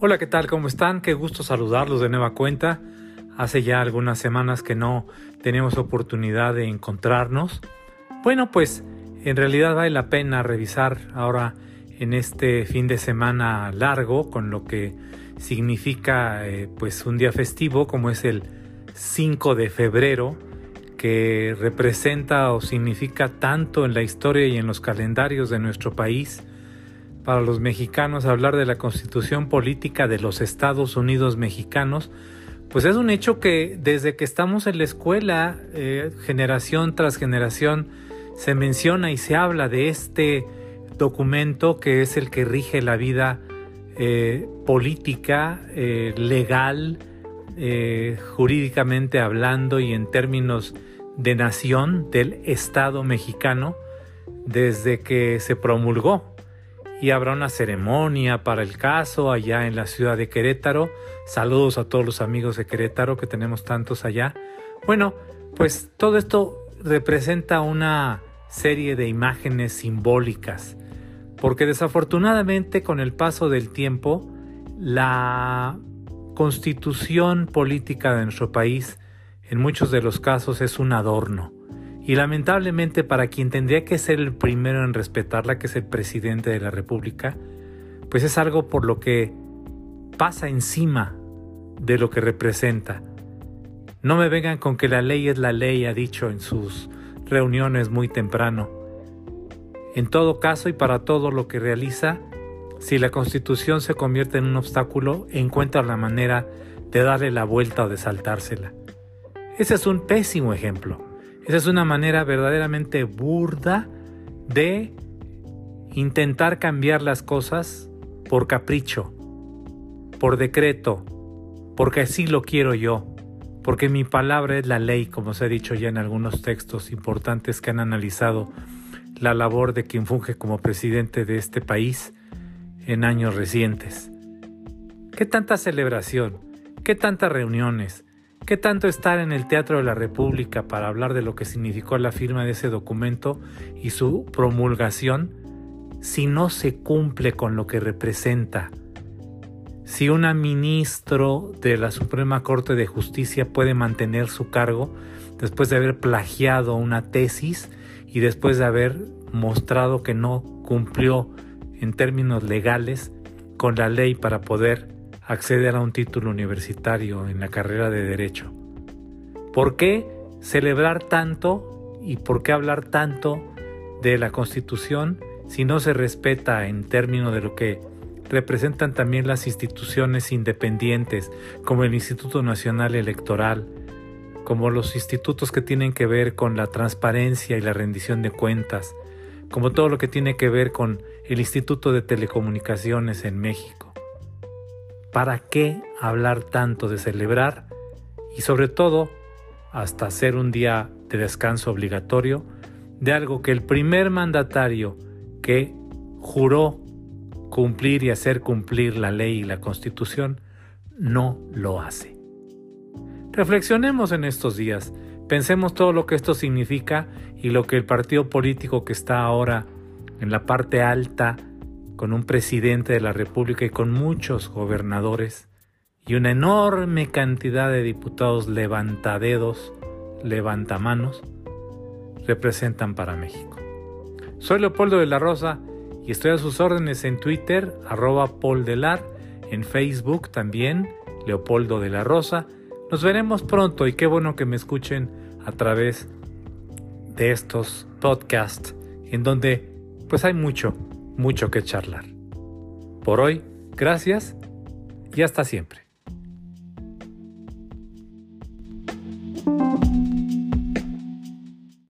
Hola, ¿qué tal? ¿Cómo están? Qué gusto saludarlos de nueva cuenta. Hace ya algunas semanas que no tenemos oportunidad de encontrarnos. Bueno, pues en realidad vale la pena revisar ahora en este fin de semana largo con lo que significa eh, pues un día festivo como es el 5 de febrero que representa o significa tanto en la historia y en los calendarios de nuestro país para los mexicanos hablar de la constitución política de los Estados Unidos mexicanos, pues es un hecho que desde que estamos en la escuela, eh, generación tras generación, se menciona y se habla de este documento que es el que rige la vida eh, política, eh, legal, jurídicamente hablando y en términos de nación del Estado mexicano desde que se promulgó y habrá una ceremonia para el caso allá en la ciudad de Querétaro. Saludos a todos los amigos de Querétaro que tenemos tantos allá. Bueno, pues todo esto representa una serie de imágenes simbólicas, porque desafortunadamente con el paso del tiempo, la constitución política de nuestro país en muchos de los casos es un adorno y lamentablemente para quien tendría que ser el primero en respetarla, que es el presidente de la República, pues es algo por lo que pasa encima de lo que representa. No me vengan con que la ley es la ley, ha dicho en sus reuniones muy temprano. En todo caso y para todo lo que realiza, si la constitución se convierte en un obstáculo, encuentra la manera de darle la vuelta o de saltársela. Ese es un pésimo ejemplo. Esa es una manera verdaderamente burda de intentar cambiar las cosas por capricho, por decreto, porque así lo quiero yo, porque mi palabra es la ley, como se ha dicho ya en algunos textos importantes que han analizado la labor de quien funge como presidente de este país en años recientes. ¿Qué tanta celebración? ¿Qué tantas reuniones? ¿Qué tanto estar en el Teatro de la República para hablar de lo que significó la firma de ese documento y su promulgación si no se cumple con lo que representa? Si un ministro de la Suprema Corte de Justicia puede mantener su cargo después de haber plagiado una tesis y después de haber mostrado que no cumplió en términos legales con la ley para poder acceder a un título universitario en la carrera de Derecho. ¿Por qué celebrar tanto y por qué hablar tanto de la Constitución si no se respeta en términos de lo que representan también las instituciones independientes como el Instituto Nacional Electoral, como los institutos que tienen que ver con la transparencia y la rendición de cuentas, como todo lo que tiene que ver con el Instituto de Telecomunicaciones en México. ¿Para qué hablar tanto de celebrar? Y sobre todo, hasta hacer un día de descanso obligatorio de algo que el primer mandatario que juró cumplir y hacer cumplir la ley y la constitución no lo hace. Reflexionemos en estos días, pensemos todo lo que esto significa y lo que el partido político que está ahora en la parte alta con un presidente de la República y con muchos gobernadores y una enorme cantidad de diputados levantadedos, levantamanos, representan para México. Soy Leopoldo de la Rosa y estoy a sus órdenes en Twitter, arroba Poldelar, en Facebook también, Leopoldo de la Rosa. Nos veremos pronto y qué bueno que me escuchen a través de estos podcasts en donde pues hay mucho, mucho que charlar. Por hoy, gracias y hasta siempre.